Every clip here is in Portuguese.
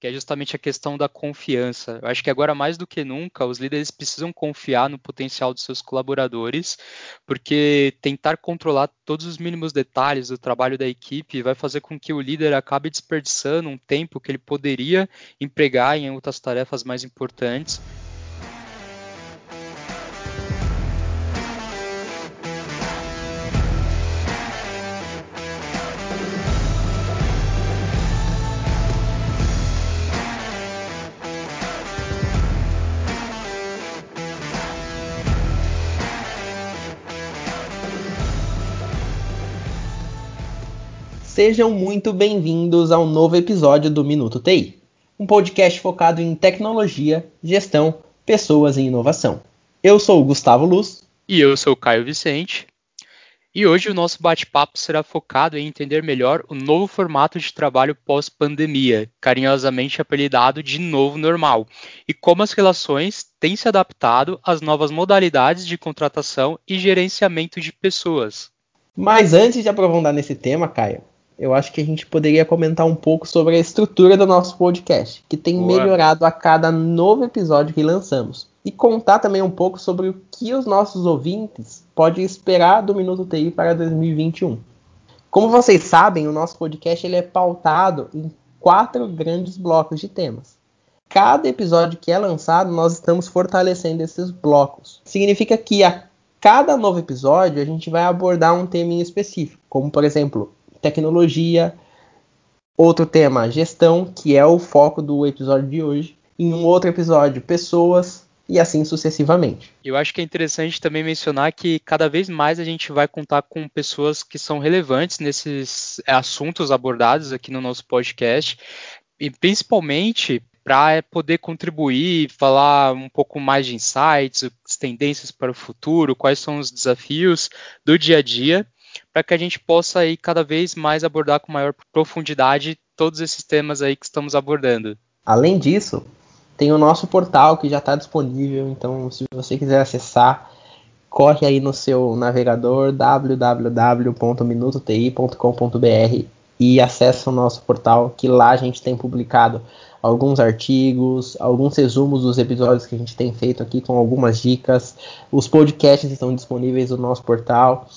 que é justamente a questão da confiança. Eu acho que agora mais do que nunca os líderes precisam confiar no potencial dos seus colaboradores, porque tentar controlar todos os mínimos detalhes do trabalho da equipe vai fazer com que o líder acabe desperdiçando um tempo que ele poderia empregar em outras tarefas mais importantes Sejam muito bem-vindos ao novo episódio do Minuto TI, um podcast focado em tecnologia, gestão, pessoas e inovação. Eu sou o Gustavo Luz. E eu sou o Caio Vicente. E hoje o nosso bate-papo será focado em entender melhor o novo formato de trabalho pós-pandemia, carinhosamente apelidado de novo normal, e como as relações têm se adaptado às novas modalidades de contratação e gerenciamento de pessoas. Mas antes de aprofundar nesse tema, Caio, eu acho que a gente poderia comentar um pouco sobre a estrutura do nosso podcast, que tem Boa. melhorado a cada novo episódio que lançamos. E contar também um pouco sobre o que os nossos ouvintes podem esperar do Minuto TI para 2021. Como vocês sabem, o nosso podcast ele é pautado em quatro grandes blocos de temas. Cada episódio que é lançado, nós estamos fortalecendo esses blocos. Significa que a cada novo episódio a gente vai abordar um tema em específico, como por exemplo, tecnologia. Outro tema, gestão, que é o foco do episódio de hoje. Em um outro episódio, pessoas, e assim sucessivamente. Eu acho que é interessante também mencionar que cada vez mais a gente vai contar com pessoas que são relevantes nesses assuntos abordados aqui no nosso podcast, e principalmente para poder contribuir, falar um pouco mais de insights, as tendências para o futuro, quais são os desafios do dia a dia para que a gente possa aí cada vez mais abordar com maior profundidade todos esses temas aí que estamos abordando. Além disso, tem o nosso portal que já está disponível, então se você quiser acessar, corre aí no seu navegador www.minutoti.com.br e acessa o nosso portal, que lá a gente tem publicado alguns artigos, alguns resumos dos episódios que a gente tem feito aqui com algumas dicas. Os podcasts estão disponíveis no nosso portal.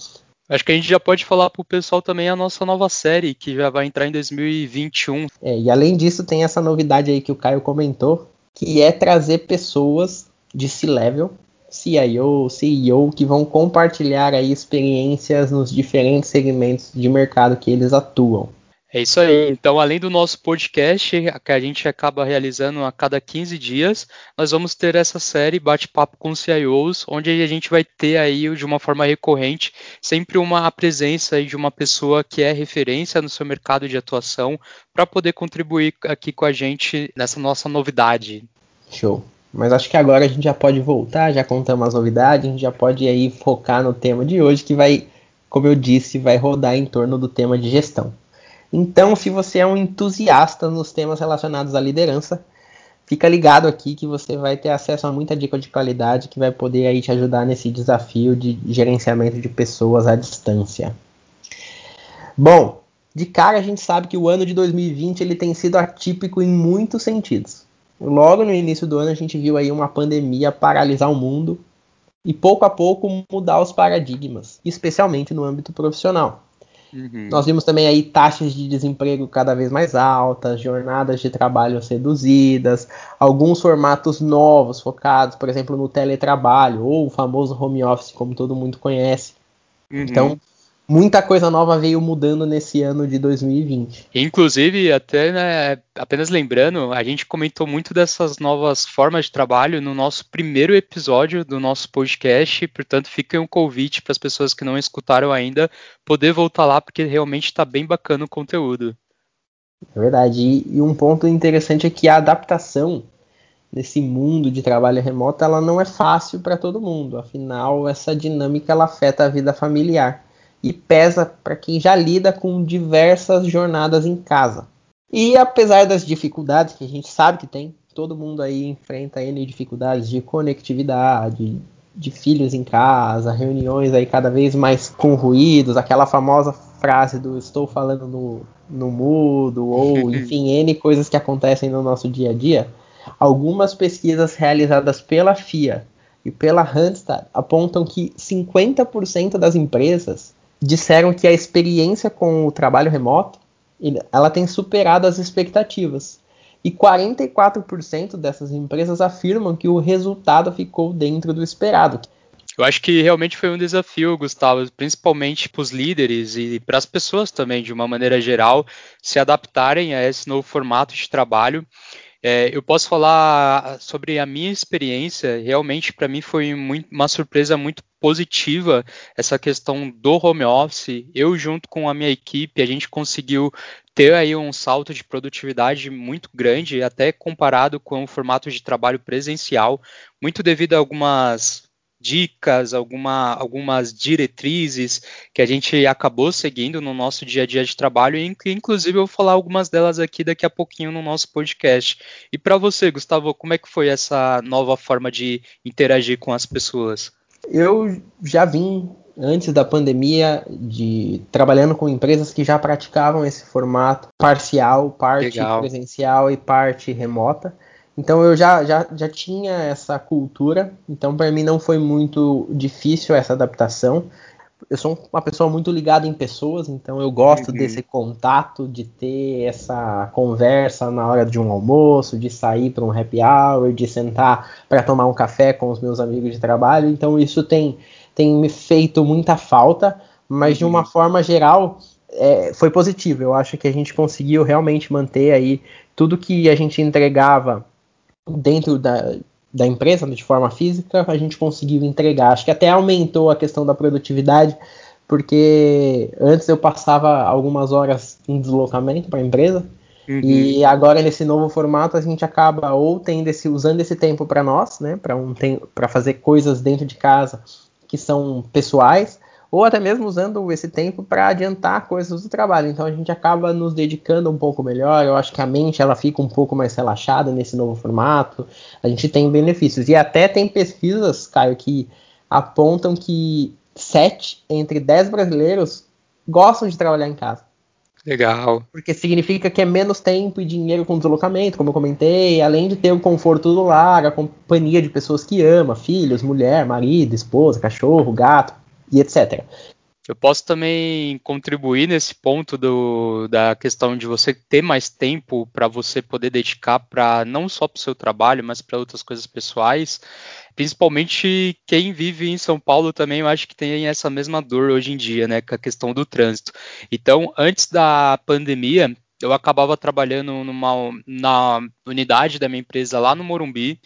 Acho que a gente já pode falar para o pessoal também a nossa nova série, que já vai entrar em 2021. É, e além disso, tem essa novidade aí que o Caio comentou, que é trazer pessoas de C-Level, CIO, CEO, que vão compartilhar aí experiências nos diferentes segmentos de mercado que eles atuam. É isso aí. Então, além do nosso podcast, que a gente acaba realizando a cada 15 dias, nós vamos ter essa série Bate-Papo com CIOs, onde a gente vai ter aí, de uma forma recorrente, sempre uma presença de uma pessoa que é referência no seu mercado de atuação, para poder contribuir aqui com a gente nessa nossa novidade. Show. Mas acho que agora a gente já pode voltar, já contamos as novidades, a gente já pode aí focar no tema de hoje, que vai, como eu disse, vai rodar em torno do tema de gestão. Então, se você é um entusiasta nos temas relacionados à liderança, fica ligado aqui que você vai ter acesso a muita dica de qualidade que vai poder aí te ajudar nesse desafio de gerenciamento de pessoas à distância. Bom, de cara a gente sabe que o ano de 2020 ele tem sido atípico em muitos sentidos. Logo no início do ano a gente viu aí uma pandemia paralisar o mundo e pouco a pouco mudar os paradigmas, especialmente no âmbito profissional. Uhum. Nós vimos também aí taxas de desemprego cada vez mais altas, jornadas de trabalho reduzidas, alguns formatos novos focados, por exemplo, no teletrabalho ou o famoso home office, como todo mundo conhece. Uhum. Então, muita coisa nova veio mudando nesse ano de 2020. Inclusive, até né, apenas lembrando, a gente comentou muito dessas novas formas de trabalho no nosso primeiro episódio do nosso podcast, portanto, fica um convite para as pessoas que não escutaram ainda poder voltar lá, porque realmente está bem bacana o conteúdo. É verdade. E, um ponto interessante é que a adaptação nesse mundo de trabalho remoto ela não é fácil para todo mundo. Afinal, essa dinâmica ela afeta a vida familiar e pesa para quem já lida com diversas jornadas em casa. E apesar das dificuldades que a gente sabe que tem, todo mundo aí enfrenta N dificuldades de conectividade, de filhos em casa, reuniões aí cada vez mais com ruídos, aquela famosa frase do estou falando no, no mudo, ou enfim, N coisas que acontecem no nosso dia a dia, algumas pesquisas realizadas pela FIA e pela Randstad apontam que 50% das empresas disseram que a experiência com o trabalho remoto ela tem superado as expectativas. E 44% dessas empresas afirmam que o resultado ficou dentro do esperado. Eu acho que realmente foi um desafio, Gustavo, principalmente para os líderes e para as pessoas também, de uma maneira geral, se adaptarem a esse novo formato de trabalho. É, eu posso falar sobre a minha experiência. Realmente, para mim, foi muito, uma surpresa muito positiva essa questão do home office. Eu, junto com a minha equipe, a gente conseguiu ter aí um salto de produtividade muito grande, até comparado com o formato de trabalho presencial, muito devido a algumas dicas, alguma, algumas diretrizes que a gente acabou seguindo no nosso dia a dia de trabalho e inclusive eu vou falar algumas delas aqui daqui a pouquinho no nosso podcast. E para você, Gustavo, como é que foi essa nova forma de interagir com as pessoas? Eu já vim antes da pandemia de trabalhando com empresas que já praticavam esse formato parcial, parte Legal. presencial e parte remota. Então eu já, já, já tinha essa cultura, então para mim não foi muito difícil essa adaptação. Eu sou uma pessoa muito ligada em pessoas, então eu gosto uhum. desse contato, de ter essa conversa na hora de um almoço, de sair para um happy hour, de sentar para tomar um café com os meus amigos de trabalho. Então isso tem, tem me feito muita falta, mas uhum. de uma uhum. forma geral é, foi positivo. Eu acho que a gente conseguiu realmente manter aí tudo que a gente entregava dentro da, da empresa, de forma física, a gente conseguiu entregar. Acho que até aumentou a questão da produtividade, porque antes eu passava algumas horas em deslocamento para a empresa, uhum. e agora nesse novo formato a gente acaba ou tendo esse, usando esse tempo para nós, né, para um, fazer coisas dentro de casa que são pessoais, ou até mesmo usando esse tempo para adiantar coisas do trabalho. Então a gente acaba nos dedicando um pouco melhor. Eu acho que a mente ela fica um pouco mais relaxada nesse novo formato. A gente tem benefícios e até tem pesquisas, Caio, que apontam que 7 entre 10 brasileiros gostam de trabalhar em casa. Legal. Porque significa que é menos tempo e dinheiro com deslocamento, como eu comentei, além de ter o conforto do lar, a companhia de pessoas que ama, filhos, mulher, marido, esposa, cachorro, gato e etc. Eu posso também contribuir nesse ponto do, da questão de você ter mais tempo para você poder dedicar para não só para o seu trabalho, mas para outras coisas pessoais. Principalmente quem vive em São Paulo também, eu acho que tem essa mesma dor hoje em dia, né, com a questão do trânsito. Então, antes da pandemia, eu acabava trabalhando numa, na unidade da minha empresa lá no Morumbi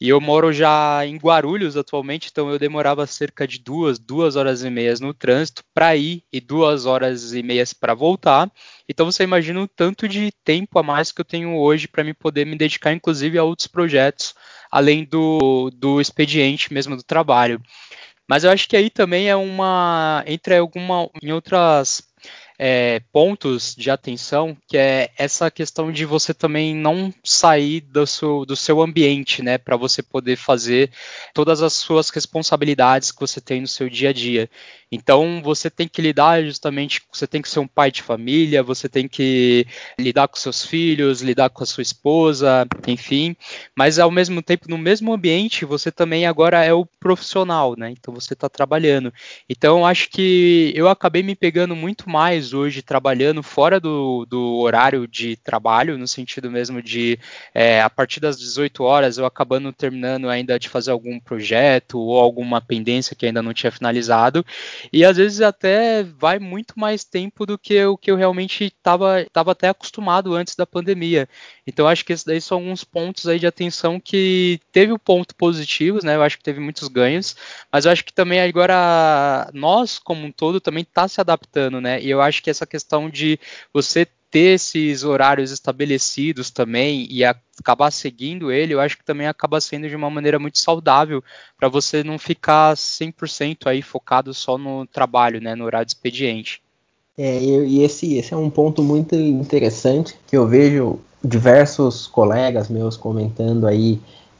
e eu moro já em Guarulhos atualmente, então eu demorava cerca de duas, duas horas e meias no trânsito para ir e duas horas e meias para voltar. Então você imagina o tanto de tempo a mais que eu tenho hoje para me poder me dedicar, inclusive, a outros projetos, além do, do expediente mesmo do trabalho. Mas eu acho que aí também é uma. Entre alguma. Em outras é, pontos de atenção, que é essa questão de você também não sair do seu, do seu ambiente, né, para você poder fazer todas as suas responsabilidades que você tem no seu dia a dia. Então você tem que lidar justamente, você tem que ser um pai de família, você tem que lidar com seus filhos, lidar com a sua esposa, enfim, mas ao mesmo tempo, no mesmo ambiente, você também agora é o profissional, né? Então você está trabalhando. Então acho que eu acabei me pegando muito mais hoje trabalhando fora do, do horário de trabalho, no sentido mesmo de é, a partir das 18 horas eu acabando terminando ainda de fazer algum projeto ou alguma pendência que ainda não tinha finalizado, e às vezes até vai muito mais tempo do que o que eu realmente estava até acostumado antes da pandemia. Então acho que esses daí são alguns pontos aí de atenção que teve o ponto positivos, né? Eu acho que teve muitos ganhos, mas eu acho que também agora nós como um todo também está se adaptando, né? E eu acho que essa questão de você ter esses horários estabelecidos também e acabar seguindo ele, eu acho que também acaba sendo de uma maneira muito saudável para você não ficar 100% aí focado só no trabalho, né, no horário de expediente. É, e esse, esse é um ponto muito interessante que eu vejo diversos colegas meus comentando aí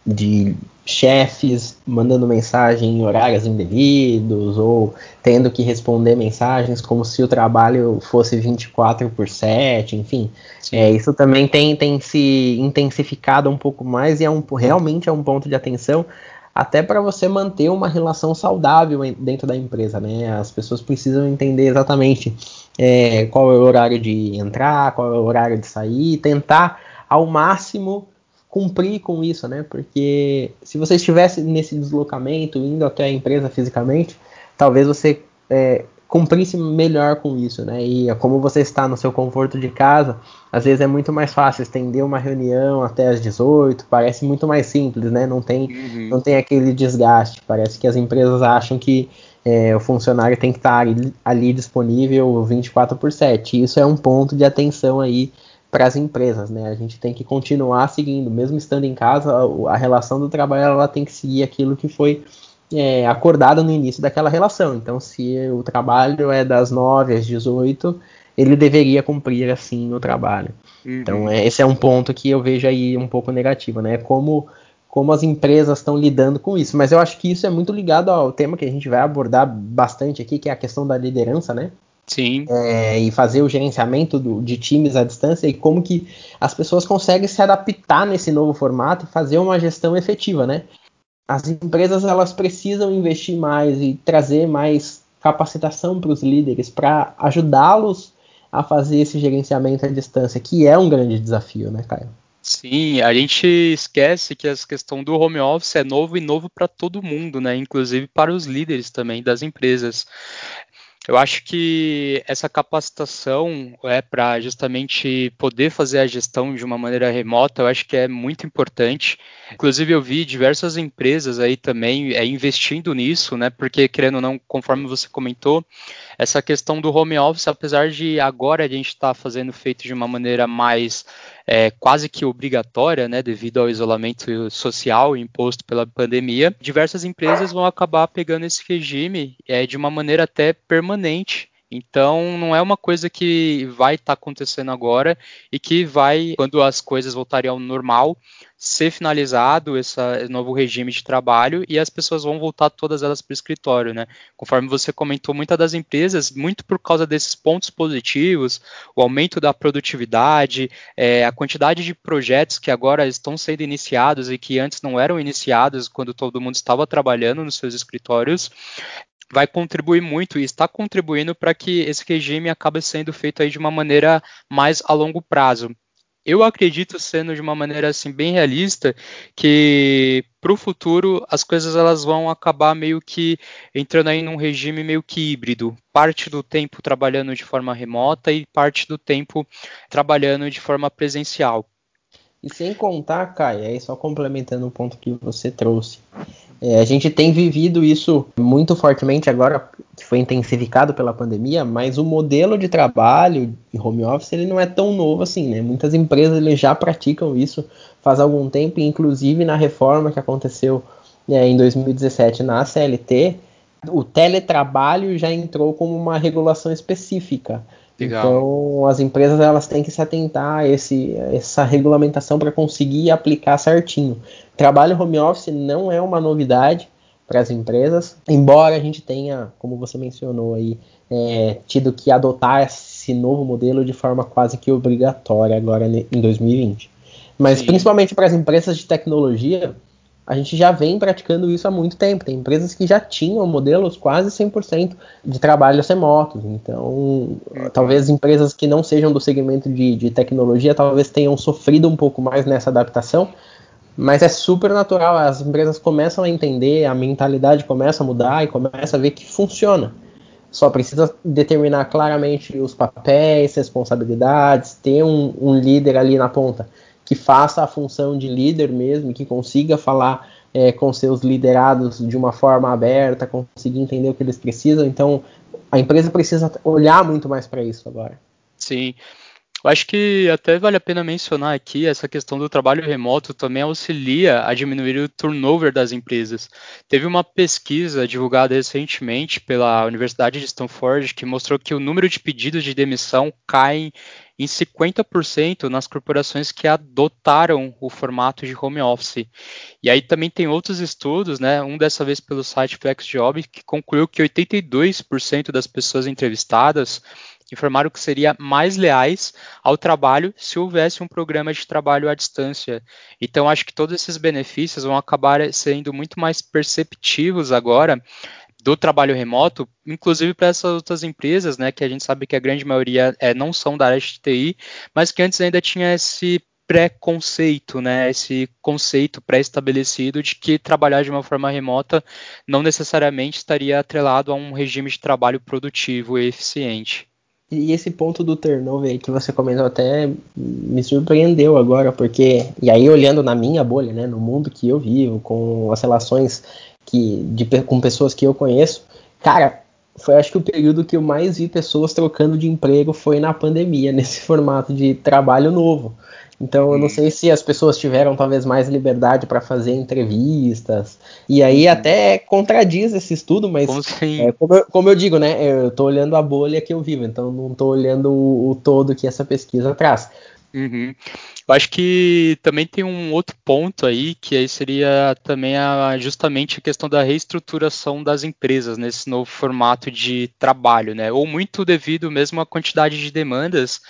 de chefes mandando mensagem em horários indevidos ou tendo que responder mensagens como se o trabalho fosse 24 por 7, enfim. É, isso também tem, tem se intensificado um pouco mais e é um, realmente é um ponto de atenção até para você manter uma relação saudável dentro da empresa, né? As pessoas precisam entender exatamente é, qual é o horário de entrar, qual é o horário de sair, tentar ao máximo cumprir com isso, né? Porque se você estivesse nesse deslocamento, indo até a empresa fisicamente, talvez você é, cumprisse melhor com isso, né? E como você está no seu conforto de casa, às vezes é muito mais fácil estender uma reunião até às 18, parece muito mais simples, né? Não tem, uhum. não tem aquele desgaste. Parece que as empresas acham que é, o funcionário tem que estar ali, ali disponível 24 por 7. Isso é um ponto de atenção aí para as empresas, né? A gente tem que continuar seguindo, mesmo estando em casa, a, relação do trabalho ela tem que seguir aquilo que foi é, acordado no início daquela relação. Então, se o trabalho é das 9 às 18, ele deveria cumprir assim o trabalho. Uhum. Então, é, esse é um ponto que eu vejo aí um pouco negativo, né? Como como as empresas estão lidando com isso. Mas eu acho que isso é muito ligado ao tema que a gente vai abordar bastante aqui, que é a questão da liderança, né? Sim. É, e fazer o gerenciamento do, de times à distância e como que as pessoas conseguem se adaptar nesse novo formato e fazer uma gestão efetiva, né? As empresas elas precisam investir mais e trazer mais capacitação para os líderes para ajudá-los a fazer esse gerenciamento à distância, que é um grande desafio, né, Caio? Sim, a gente esquece que essa questão do home office é novo e novo para todo mundo, né? Inclusive para os líderes também das empresas. Eu acho que essa capacitação é para justamente poder fazer a gestão de uma maneira remota, eu acho que é muito importante. Inclusive eu vi diversas empresas aí também é, investindo nisso, né? Porque querendo ou não, conforme você comentou, essa questão do home office, apesar de agora a gente estar tá fazendo feito de uma maneira mais é, quase que obrigatória, né, devido ao isolamento social imposto pela pandemia, diversas empresas vão acabar pegando esse regime é, de uma maneira até permanente. Então, não é uma coisa que vai estar tá acontecendo agora e que vai, quando as coisas voltarem ao normal, ser finalizado esse novo regime de trabalho e as pessoas vão voltar todas elas para o escritório, né? Conforme você comentou, muitas das empresas, muito por causa desses pontos positivos, o aumento da produtividade, é, a quantidade de projetos que agora estão sendo iniciados e que antes não eram iniciados quando todo mundo estava trabalhando nos seus escritórios, vai contribuir muito e está contribuindo para que esse regime acabe sendo feito aí de uma maneira mais a longo prazo eu acredito sendo de uma maneira assim bem realista que para o futuro as coisas elas vão acabar meio que entrando aí num regime meio que híbrido, parte do tempo trabalhando de forma remota e parte do tempo trabalhando de forma presencial. E sem contar, Kai, aí só complementando o ponto que você trouxe, é, a gente tem vivido isso muito fortemente agora, que foi intensificado pela pandemia, mas o modelo de trabalho de home office ele não é tão novo assim, né? Muitas empresas eles já praticam isso faz algum tempo, inclusive na reforma que aconteceu né, em 2017 na CLT, o teletrabalho já entrou como uma regulação específica. Legal. Então, as empresas elas têm que se atentar a esse, essa regulamentação para conseguir aplicar certinho. Trabalho home office não é uma novidade para as empresas, embora a gente tenha, como você mencionou aí, é, tido que adotar esse novo modelo de forma quase que obrigatória agora em 2020. Mas Sim. principalmente para as empresas de tecnologia, a gente já vem praticando isso há muito tempo. Tem empresas que já tinham modelos quase 100% de trabalhos remotos. Então, uhum. talvez empresas que não sejam do segmento de, de tecnologia talvez tenham sofrido um pouco mais nessa adaptação. Mas é super natural, as empresas começam a entender, a mentalidade começa a mudar e começa a ver que funciona. Só precisa determinar claramente os papéis, responsabilidades, ter um, um líder ali na ponta que faça a função de líder mesmo, que consiga falar é, com seus liderados de uma forma aberta, conseguir entender o que eles precisam. Então, a empresa precisa olhar muito mais para isso agora. Sim. Eu acho que até vale a pena mencionar aqui essa questão do trabalho remoto também auxilia a diminuir o turnover das empresas. Teve uma pesquisa divulgada recentemente pela Universidade de Stanford que mostrou que o número de pedidos de demissão cai em 50% nas corporações que adotaram o formato de home office. E aí também tem outros estudos, né? Um dessa vez pelo site FlexJob, que concluiu que 82% das pessoas entrevistadas informaram que seria mais leais ao trabalho se houvesse um programa de trabalho à distância. Então, acho que todos esses benefícios vão acabar sendo muito mais perceptivos agora do trabalho remoto, inclusive para essas outras empresas, né, que a gente sabe que a grande maioria é, não são da área de TI, mas que antes ainda tinha esse pré-conceito, né, esse conceito pré-estabelecido de que trabalhar de uma forma remota não necessariamente estaria atrelado a um regime de trabalho produtivo e eficiente. E esse ponto do turnover que você comentou até me surpreendeu agora, porque, e aí olhando na minha bolha, né, no mundo que eu vivo, com as relações que, de, com pessoas que eu conheço, cara, foi acho que o período que eu mais vi pessoas trocando de emprego foi na pandemia, nesse formato de trabalho novo. Então eu não uhum. sei se as pessoas tiveram talvez mais liberdade para fazer entrevistas. E aí uhum. até contradiz esse estudo, mas como, é, como, eu, como, eu, digo, né? Eu estou olhando a bolha que eu vivo, então não estou olhando o, o, todo que essa pesquisa traz. Uhum. Eu acho que também tem um outro ponto aí, que aí seria também a, justamente a questão da reestruturação das empresas nesse novo formato de trabalho, né? Ou muito devido mesmo à quantidade de demandas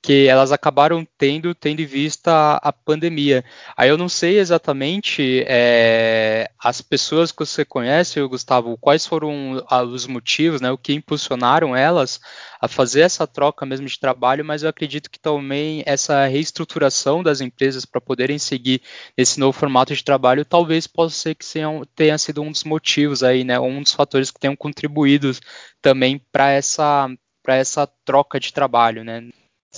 que elas acabaram tendo, tendo em vista a, a pandemia. Aí eu não sei exatamente é, as pessoas que você conhece, Gustavo, quais foram os motivos, né, o que impulsionaram elas a fazer essa troca mesmo de trabalho, mas eu acredito que também essa reestruturação das empresas para poderem seguir esse novo formato de trabalho talvez possa ser que tenha sido um dos motivos aí, né, um dos fatores que tenham contribuído também para essa para essa troca de trabalho, né?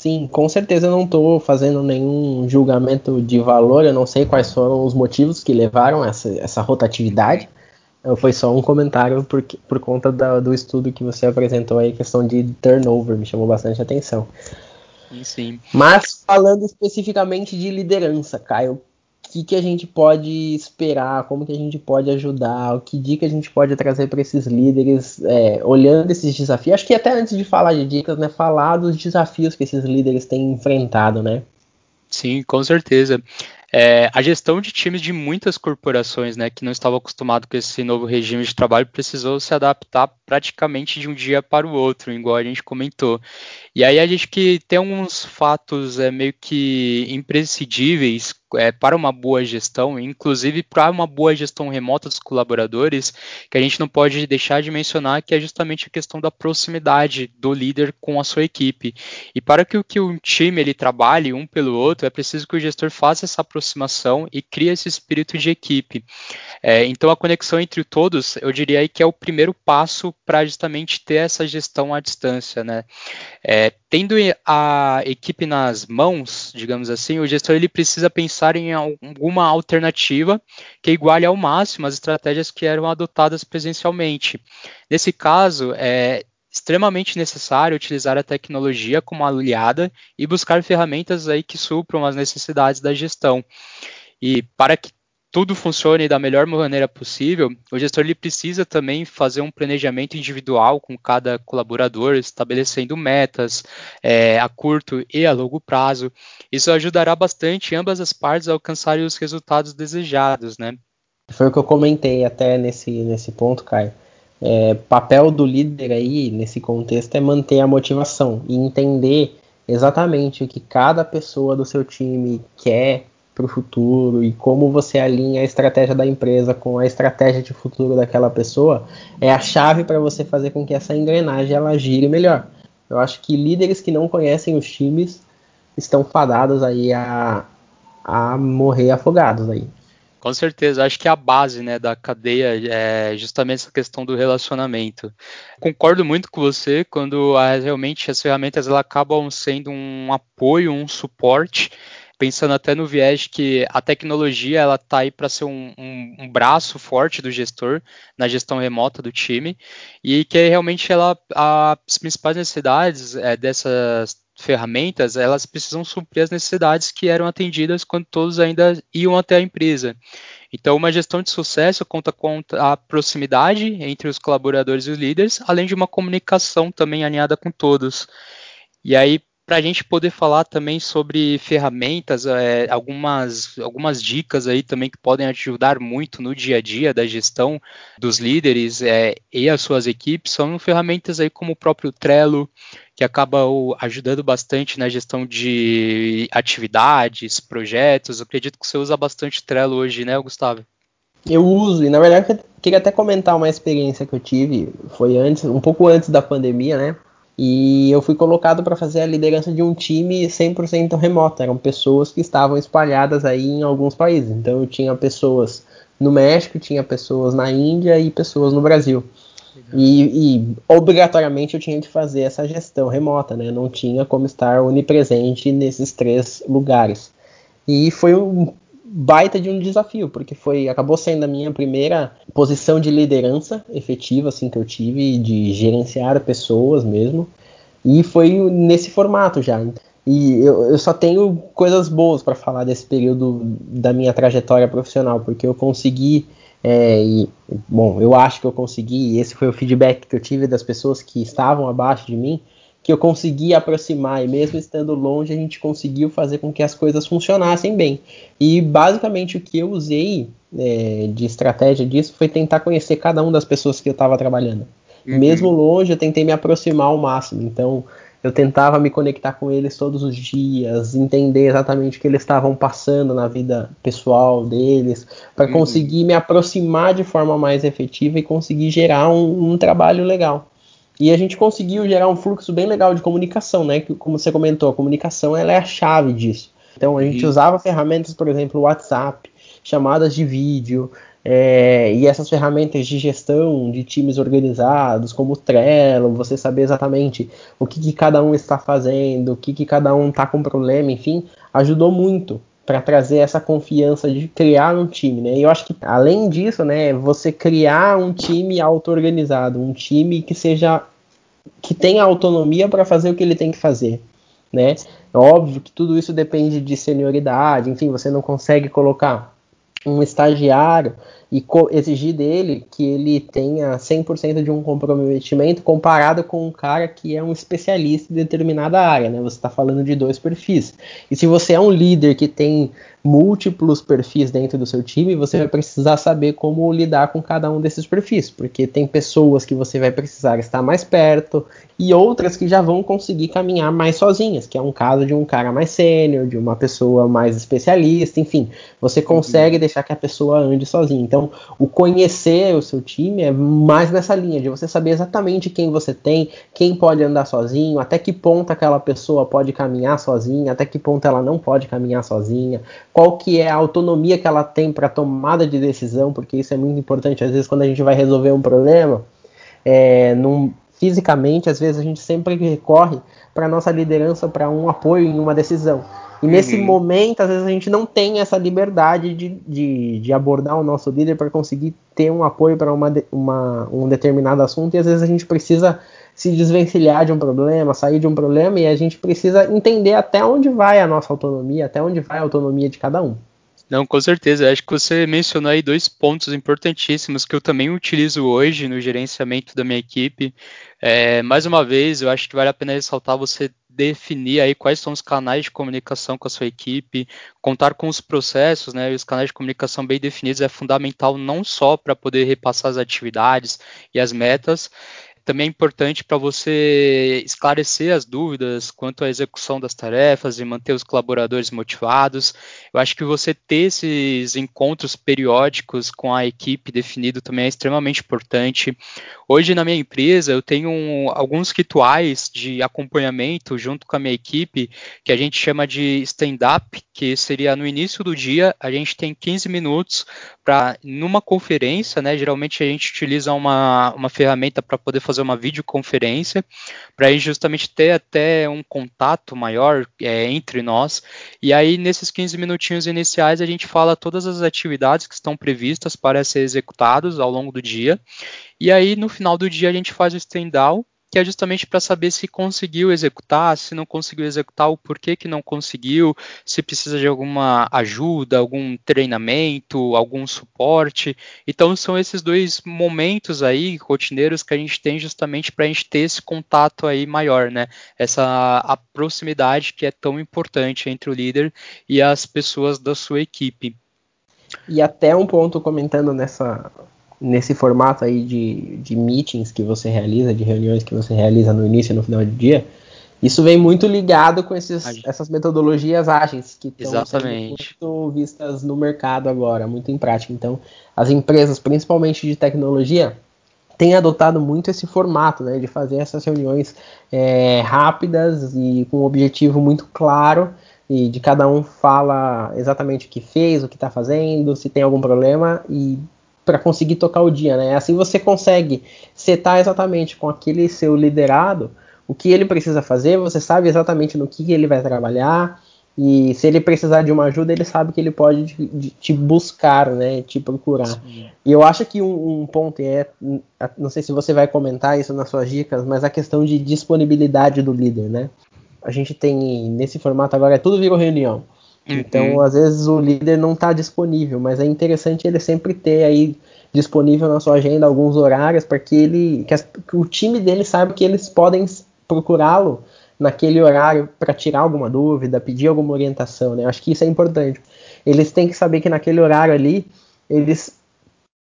Sim, com certeza eu não estou fazendo nenhum julgamento de valor, eu não sei quais foram os motivos que levaram essa, essa rotatividade. Foi só um comentário por, por conta da, do estudo que você apresentou aí, questão de turnover, me chamou bastante atenção. Sim. Mas falando especificamente de liderança, Caio, que, que a gente pode esperar, como que a gente pode ajudar, o que dica a gente pode trazer para esses líderes, é, olhando esses desafios. Acho que até antes de falar de dicas, né, falar dos desafios que esses líderes têm enfrentado, né? Sim, com certeza. É, a gestão de times de muitas corporações, né, que não estavam acostumados com esse novo regime de trabalho, precisou se adaptar praticamente de um dia para o outro, igual a gente comentou. E aí a gente que tem alguns fatos é, meio que imprescindíveis é, para uma boa gestão, inclusive para uma boa gestão remota dos colaboradores, que a gente não pode deixar de mencionar, que é justamente a questão da proximidade do líder com a sua equipe. E para que, que o time ele trabalhe um pelo outro, é preciso que o gestor faça essa aproximação e crie esse espírito de equipe. É, então a conexão entre todos, eu diria aí que é o primeiro passo para justamente ter essa gestão à distância, né? É, tendo a equipe nas mãos, digamos assim, o gestor ele precisa pensar em alguma alternativa que iguale ao máximo as estratégias que eram adotadas presencialmente. Nesse caso, é extremamente necessário utilizar a tecnologia como aliada e buscar ferramentas aí que supram as necessidades da gestão. E para que tudo funcione da melhor maneira possível, o gestor ele precisa também fazer um planejamento individual com cada colaborador, estabelecendo metas é, a curto e a longo prazo. Isso ajudará bastante ambas as partes a alcançarem os resultados desejados, né? Foi o que eu comentei até nesse, nesse ponto, Caio. É, papel do líder aí, nesse contexto, é manter a motivação e entender exatamente o que cada pessoa do seu time quer para o futuro e como você alinha a estratégia da empresa com a estratégia de futuro daquela pessoa é a chave para você fazer com que essa engrenagem ela gire melhor. Eu acho que líderes que não conhecem os times estão fadados aí a, a morrer afogados aí. Com certeza, acho que a base né, da cadeia é justamente essa questão do relacionamento. Concordo muito com você quando a, realmente as ferramentas elas acabam sendo um apoio, um suporte, pensando até no viés que a tecnologia ela está aí para ser um, um, um, braço forte do gestor na gestão remota do time e que realmente ela as principais necessidades é, dessas ferramentas, elas precisam suprir as necessidades que eram atendidas quando todos ainda iam até a empresa. Então, uma gestão de sucesso conta com a proximidade entre os colaboradores e os líderes, além de uma comunicação também alinhada com todos. E aí, para a gente poder falar também sobre ferramentas, é, algumas, algumas dicas aí também que podem ajudar muito no dia a dia da gestão dos líderes é, e as suas equipes, são ferramentas aí como o próprio Trello, que acaba ajudando bastante na gestão de atividades, projetos. Eu acredito que você usa bastante Trello hoje, né, Gustavo? Eu uso, e na verdade eu queria até comentar uma experiência que eu tive, foi antes, um pouco antes da pandemia, né? E eu fui colocado para fazer a liderança de um time 100% remoto. Eram pessoas que estavam espalhadas aí em alguns países. Então eu tinha pessoas no México, tinha pessoas na Índia e pessoas no Brasil. E, e, obrigatoriamente eu tinha que fazer essa gestão remota, né? Não tinha como estar onipresente nesses três lugares. E foi um baita de um desafio, porque foi acabou sendo a minha primeira posição de liderança efetiva assim que eu tive de gerenciar pessoas mesmo. E foi nesse formato já. E eu, eu só tenho coisas boas para falar desse período da minha trajetória profissional, porque eu consegui é, e, bom, eu acho que eu consegui, e esse foi o feedback que eu tive das pessoas que estavam abaixo de mim, que eu consegui aproximar, e mesmo estando longe, a gente conseguiu fazer com que as coisas funcionassem bem. E basicamente o que eu usei é, de estratégia disso foi tentar conhecer cada uma das pessoas que eu estava trabalhando. Uhum. Mesmo longe, eu tentei me aproximar ao máximo. Então, eu tentava me conectar com eles todos os dias, entender exatamente o que eles estavam passando na vida pessoal deles, para uhum. conseguir me aproximar de forma mais efetiva e conseguir gerar um, um trabalho legal. E a gente conseguiu gerar um fluxo bem legal de comunicação, né? Que, como você comentou, a comunicação ela é a chave disso. Então a gente usava ferramentas, por exemplo, o WhatsApp, chamadas de vídeo, é, e essas ferramentas de gestão de times organizados, como o Trello, você saber exatamente o que, que cada um está fazendo, o que, que cada um está com problema, enfim, ajudou muito para trazer essa confiança de criar um time, né? E eu acho que além disso, né, você criar um time auto-organizado, um time que seja que tenha autonomia para fazer o que ele tem que fazer, né? É óbvio que tudo isso depende de senioridade, enfim, você não consegue colocar um estagiário e exigir dele que ele tenha 100% de um comprometimento comparado com um cara que é um especialista em determinada área, né? Você está falando de dois perfis. E se você é um líder que tem múltiplos perfis dentro do seu time, você vai precisar saber como lidar com cada um desses perfis, porque tem pessoas que você vai precisar estar mais perto e outras que já vão conseguir caminhar mais sozinhas, que é um caso de um cara mais sênior, de uma pessoa mais especialista, enfim, você consegue uhum. deixar que a pessoa ande sozinha. Então, o conhecer o seu time é mais nessa linha de você saber exatamente quem você tem, quem pode andar sozinho, até que ponto aquela pessoa pode caminhar sozinha, até que ponto ela não pode caminhar sozinha qual que é a autonomia que ela tem para tomada de decisão, porque isso é muito importante. Às vezes, quando a gente vai resolver um problema, é, num, fisicamente, às vezes a gente sempre recorre para nossa liderança para um apoio em uma decisão. E uhum. nesse momento, às vezes, a gente não tem essa liberdade de, de, de abordar o nosso líder para conseguir ter um apoio para uma, uma, um determinado assunto, e às vezes a gente precisa se desvencilhar de um problema, sair de um problema, e a gente precisa entender até onde vai a nossa autonomia, até onde vai a autonomia de cada um. Não, com certeza. Acho que você mencionou aí dois pontos importantíssimos que eu também utilizo hoje no gerenciamento da minha equipe. É, mais uma vez, eu acho que vale a pena ressaltar você definir aí quais são os canais de comunicação com a sua equipe, contar com os processos, né? Os canais de comunicação bem definidos é fundamental não só para poder repassar as atividades e as metas, também é importante para você esclarecer as dúvidas quanto à execução das tarefas e manter os colaboradores motivados. Eu acho que você ter esses encontros periódicos com a equipe definido também é extremamente importante. Hoje na minha empresa eu tenho alguns rituais de acompanhamento junto com a minha equipe que a gente chama de stand-up, que seria no início do dia, a gente tem 15 minutos para, numa conferência, né? Geralmente a gente utiliza uma, uma ferramenta para poder fazer uma videoconferência, para justamente ter até um contato maior é, entre nós. E aí, nesses 15 minutinhos iniciais, a gente fala todas as atividades que estão previstas para ser executadas ao longo do dia. E aí, no final do dia, a gente faz o stand-down que é justamente para saber se conseguiu executar, se não conseguiu executar, o porquê que não conseguiu, se precisa de alguma ajuda, algum treinamento, algum suporte. Então são esses dois momentos aí rotineiros que a gente tem justamente para a gente ter esse contato aí maior, né? Essa a proximidade que é tão importante entre o líder e as pessoas da sua equipe. E até um ponto comentando nessa nesse formato aí de, de meetings que você realiza, de reuniões que você realiza no início e no final do dia, isso vem muito ligado com esses, essas metodologias ágeis que estão sendo muito vistas no mercado agora, muito em prática. Então, as empresas, principalmente de tecnologia, têm adotado muito esse formato, né, de fazer essas reuniões é, rápidas e com um objetivo muito claro e de cada um fala exatamente o que fez, o que está fazendo, se tem algum problema e para conseguir tocar o dia, né? Assim você consegue setar exatamente com aquele seu liderado o que ele precisa fazer, você sabe exatamente no que ele vai trabalhar e se ele precisar de uma ajuda, ele sabe que ele pode te buscar, né? Te procurar. Sim. E eu acho que um, um ponto é, não sei se você vai comentar isso nas suas dicas, mas a questão de disponibilidade do líder, né? A gente tem nesse formato agora é tudo virou reunião. Então, uhum. às vezes o líder não está disponível, mas é interessante ele sempre ter aí disponível na sua agenda alguns horários para que ele, que, as, que, o time dele saiba que eles podem procurá-lo naquele horário para tirar alguma dúvida, pedir alguma orientação, né? Acho que isso é importante. Eles têm que saber que naquele horário ali, eles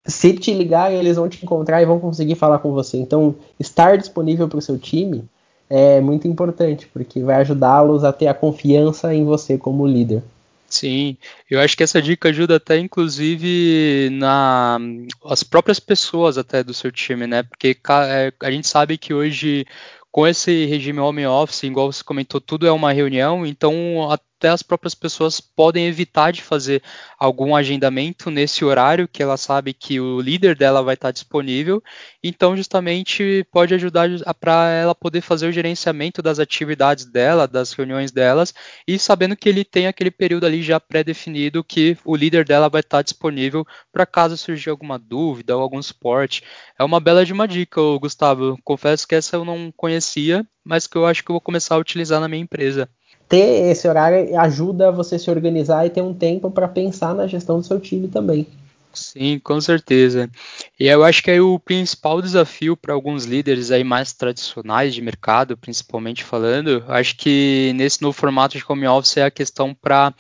se te ligarem, eles vão te encontrar e vão conseguir falar com você. Então, estar disponível para o seu time é muito importante, porque vai ajudá-los a ter a confiança em você como líder. Sim, eu acho que essa dica ajuda até inclusive na as próprias pessoas até do seu time, né? Porque é, a gente sabe que hoje com esse regime home office, igual você comentou, tudo é uma reunião, então até as próprias pessoas podem evitar de fazer algum agendamento nesse horário que ela sabe que o líder dela vai estar disponível. Então, justamente pode ajudar para ela poder fazer o gerenciamento das atividades dela, das reuniões delas, e sabendo que ele tem aquele período ali já pré-definido que o líder dela vai estar disponível para caso surgir alguma dúvida ou algum suporte. É uma bela de uma dica, Gustavo. Confesso que essa eu não conhecia, mas que eu acho que eu vou começar a utilizar na minha empresa ter esse horário ajuda você se organizar e ter um tempo para pensar na gestão do seu time também. Sim, com certeza. E eu acho que aí o principal desafio para alguns líderes aí mais tradicionais de mercado, principalmente falando, acho que nesse novo formato de home office é a questão para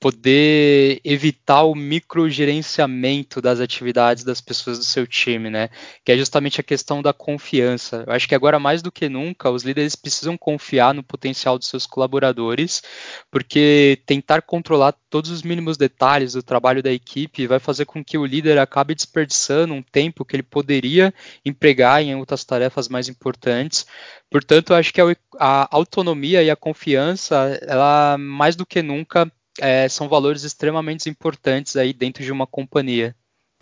poder evitar o microgerenciamento das atividades das pessoas do seu time, né? Que é justamente a questão da confiança. Eu acho que agora mais do que nunca os líderes precisam confiar no potencial dos seus colaboradores, porque tentar controlar todos os mínimos detalhes do trabalho da equipe vai fazer com que o líder acabe desperdiçando um tempo que ele poderia empregar em outras tarefas mais importantes. Portanto, eu acho que a autonomia e a confiança, ela mais do que nunca é, são valores extremamente importantes aí dentro de uma companhia.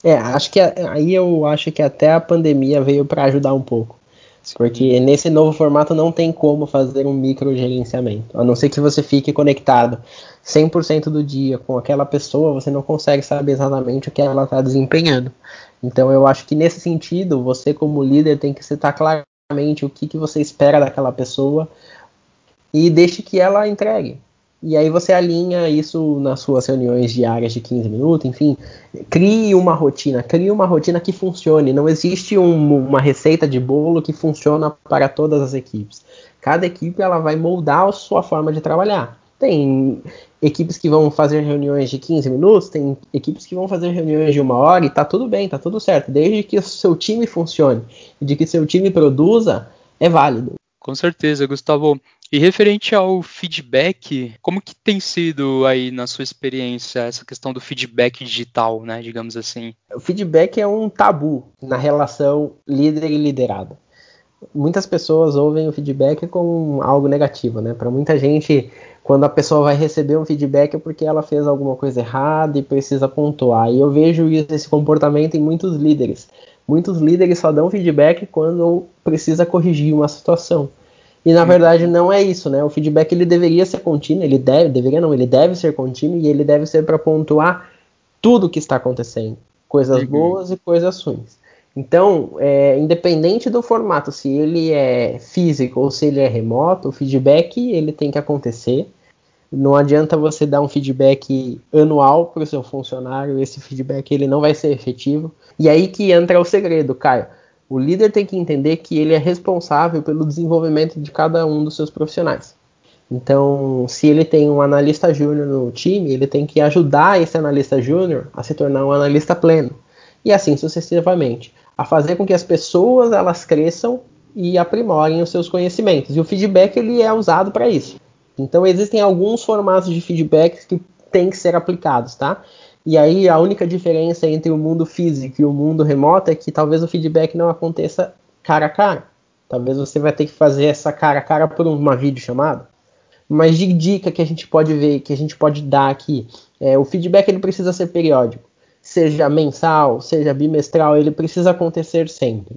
É, acho que aí eu acho que até a pandemia veio para ajudar um pouco. Sim. Porque nesse novo formato não tem como fazer um microgerenciamento. A não ser que você fique conectado 100% do dia com aquela pessoa, você não consegue saber exatamente o que ela está desempenhando. Então eu acho que nesse sentido, você como líder tem que citar claramente o que, que você espera daquela pessoa e deixe que ela entregue. E aí você alinha isso nas suas reuniões diárias de 15 minutos, enfim, crie uma rotina, crie uma rotina que funcione. Não existe um, uma receita de bolo que funciona para todas as equipes. Cada equipe ela vai moldar a sua forma de trabalhar. Tem equipes que vão fazer reuniões de 15 minutos, tem equipes que vão fazer reuniões de uma hora e tá tudo bem, tá tudo certo. Desde que o seu time funcione e de que seu time produza, é válido. Com certeza, Gustavo. E referente ao feedback, como que tem sido aí na sua experiência essa questão do feedback digital, né, digamos assim? O feedback é um tabu na relação líder e liderado. Muitas pessoas ouvem o feedback como algo negativo, né? Para muita gente, quando a pessoa vai receber um feedback é porque ela fez alguma coisa errada e precisa pontuar. E eu vejo esse comportamento em muitos líderes. Muitos líderes só dão feedback quando precisa corrigir uma situação. E na verdade não é isso, né? O feedback ele deveria ser contínuo, ele deve, deveria não, ele deve ser contínuo e ele deve ser para pontuar tudo o que está acontecendo, coisas uhum. boas e coisas ruins. Então, é, independente do formato, se ele é físico ou se ele é remoto, o feedback ele tem que acontecer. Não adianta você dar um feedback anual para o seu funcionário, esse feedback ele não vai ser efetivo. E aí que entra o segredo, Caio. O líder tem que entender que ele é responsável pelo desenvolvimento de cada um dos seus profissionais. Então, se ele tem um analista júnior no time, ele tem que ajudar esse analista júnior a se tornar um analista pleno. E assim sucessivamente, a fazer com que as pessoas elas cresçam e aprimorem os seus conhecimentos. E o feedback ele é usado para isso. Então, existem alguns formatos de feedback que têm que ser aplicados, tá? E aí a única diferença entre o mundo físico e o mundo remoto é que talvez o feedback não aconteça cara a cara. Talvez você vai ter que fazer essa cara a cara por uma videochamada. Mas de dica que a gente pode ver, que a gente pode dar aqui, é, o feedback ele precisa ser periódico, seja mensal, seja bimestral, ele precisa acontecer sempre.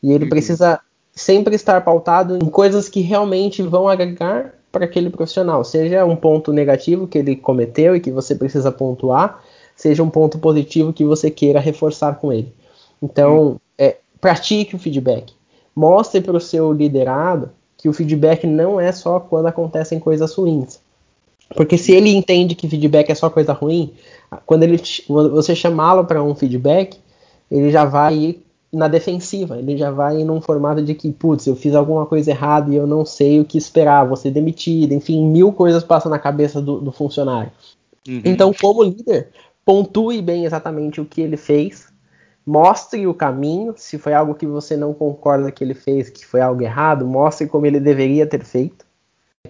E ele uhum. precisa sempre estar pautado em coisas que realmente vão agregar para aquele profissional, seja um ponto negativo que ele cometeu e que você precisa pontuar, seja um ponto positivo que você queira reforçar com ele. Então, uhum. é, pratique o feedback. Mostre para o seu liderado que o feedback não é só quando acontecem coisas ruins. Porque se ele entende que feedback é só coisa ruim, quando ele quando você chamá-lo para um feedback, ele já vai ir na defensiva, ele já vai num formato de que, putz, eu fiz alguma coisa errada e eu não sei o que esperar, vou ser demitido, enfim, mil coisas passam na cabeça do, do funcionário. Uhum. Então, como líder, pontue bem exatamente o que ele fez, mostre o caminho, se foi algo que você não concorda que ele fez, que foi algo errado, mostre como ele deveria ter feito.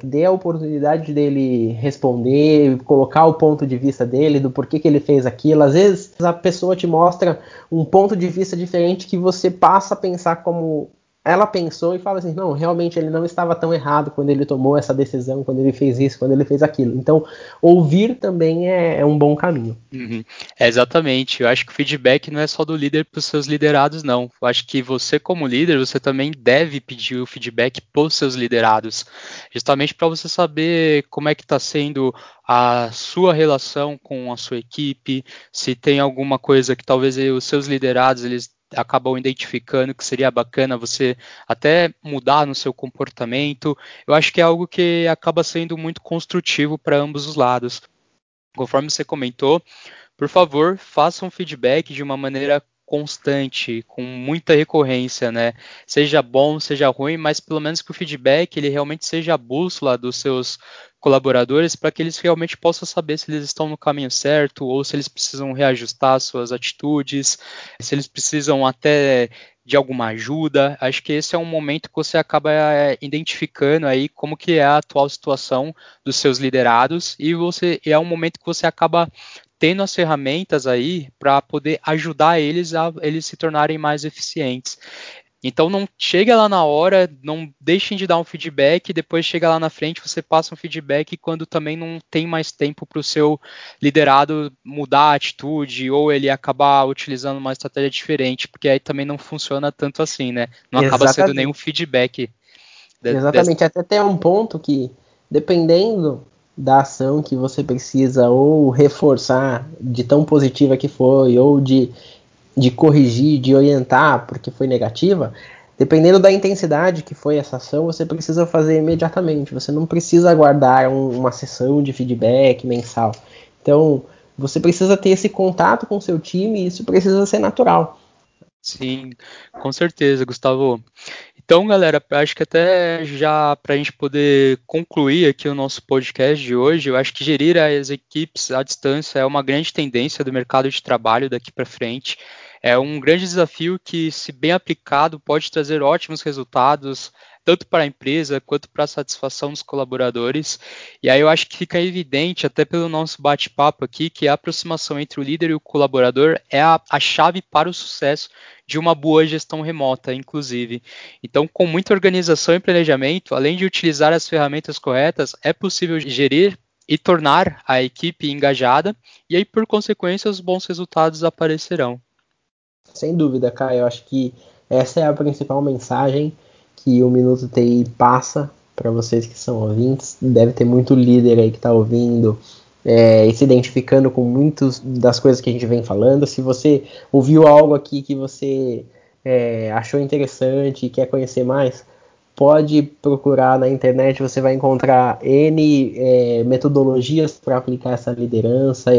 Dê a oportunidade dele responder, colocar o ponto de vista dele, do porquê que ele fez aquilo. Às vezes a pessoa te mostra um ponto de vista diferente que você passa a pensar como ela pensou e fala assim: não, realmente ele não estava tão errado quando ele tomou essa decisão, quando ele fez isso, quando ele fez aquilo. Então, ouvir também é, é um bom caminho. Uhum. É exatamente. Eu acho que o feedback não é só do líder para os seus liderados, não. Eu acho que você, como líder, você também deve pedir o feedback para os seus liderados, justamente para você saber como é que está sendo a sua relação com a sua equipe, se tem alguma coisa que talvez os seus liderados eles acabam identificando que seria bacana você até mudar no seu comportamento. Eu acho que é algo que acaba sendo muito construtivo para ambos os lados. Conforme você comentou, por favor, faça um feedback de uma maneira constante, com muita recorrência, né? Seja bom, seja ruim, mas pelo menos que o feedback ele realmente seja a bússola dos seus colaboradores para que eles realmente possam saber se eles estão no caminho certo ou se eles precisam reajustar suas atitudes, se eles precisam até de alguma ajuda. Acho que esse é um momento que você acaba é, identificando aí como que é a atual situação dos seus liderados e você é um momento que você acaba tendo as ferramentas aí para poder ajudar eles a eles se tornarem mais eficientes. Então não chega lá na hora, não deixem de dar um feedback, depois chega lá na frente, você passa um feedback quando também não tem mais tempo para o seu liderado mudar a atitude ou ele acabar utilizando uma estratégia diferente, porque aí também não funciona tanto assim, né? Não Exatamente. acaba sendo nenhum feedback. De, Exatamente, dessa... até tem um ponto que, dependendo da ação que você precisa ou reforçar de tão positiva que foi, ou de de corrigir, de orientar porque foi negativa, dependendo da intensidade que foi essa ação, você precisa fazer imediatamente. Você não precisa aguardar um, uma sessão de feedback mensal. Então, você precisa ter esse contato com seu time e isso precisa ser natural. Sim, com certeza, Gustavo. Então, galera, acho que até já para a gente poder concluir aqui o nosso podcast de hoje, eu acho que gerir as equipes à distância é uma grande tendência do mercado de trabalho daqui para frente. É um grande desafio que, se bem aplicado, pode trazer ótimos resultados, tanto para a empresa quanto para a satisfação dos colaboradores. E aí eu acho que fica evidente, até pelo nosso bate-papo aqui, que a aproximação entre o líder e o colaborador é a, a chave para o sucesso de uma boa gestão remota, inclusive. Então, com muita organização e planejamento, além de utilizar as ferramentas corretas, é possível gerir e tornar a equipe engajada, e aí, por consequência, os bons resultados aparecerão. Sem dúvida, Caio. Eu acho que essa é a principal mensagem que o Minuto TI passa para vocês que são ouvintes. Deve ter muito líder aí que está ouvindo é, e se identificando com muitas das coisas que a gente vem falando. Se você ouviu algo aqui que você é, achou interessante e quer conhecer mais, pode procurar na internet, você vai encontrar N é, metodologias para aplicar essa liderança.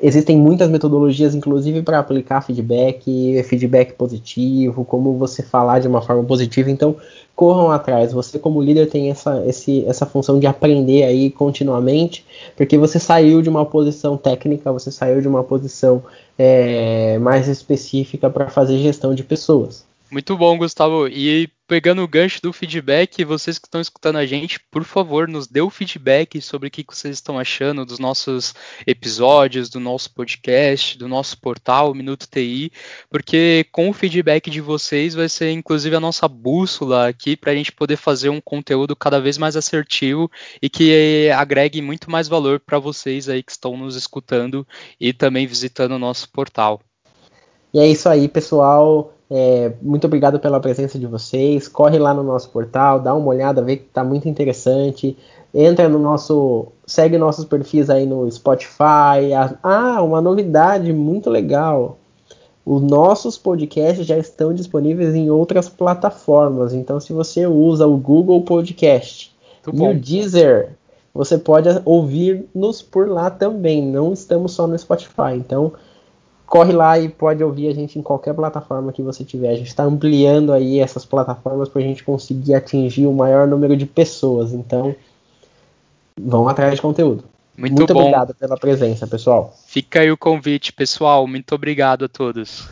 Existem muitas metodologias, inclusive, para aplicar feedback, feedback positivo, como você falar de uma forma positiva. Então, corram atrás. Você, como líder, tem essa, esse, essa função de aprender aí continuamente, porque você saiu de uma posição técnica, você saiu de uma posição é, mais específica para fazer gestão de pessoas. Muito bom, Gustavo. E pegando o gancho do feedback, vocês que estão escutando a gente, por favor, nos dê o feedback sobre o que vocês estão achando dos nossos episódios, do nosso podcast, do nosso portal, Minuto TI, porque com o feedback de vocês vai ser inclusive a nossa bússola aqui para a gente poder fazer um conteúdo cada vez mais assertivo e que agregue muito mais valor para vocês aí que estão nos escutando e também visitando o nosso portal. E é isso aí, pessoal. É, muito obrigado pela presença de vocês. Corre lá no nosso portal, dá uma olhada, vê que está muito interessante. Entra no nosso. Segue nossos perfis aí no Spotify. Ah, uma novidade muito legal. Os nossos podcasts já estão disponíveis em outras plataformas. Então, se você usa o Google Podcast e o Deezer, você pode ouvir-nos por lá também. Não estamos só no Spotify. Então, corre lá e pode ouvir a gente em qualquer plataforma que você tiver. A gente está ampliando aí essas plataformas para a gente conseguir atingir o maior número de pessoas. Então, vão atrás de conteúdo. Muito, Muito obrigado pela presença, pessoal. Fica aí o convite, pessoal. Muito obrigado a todos.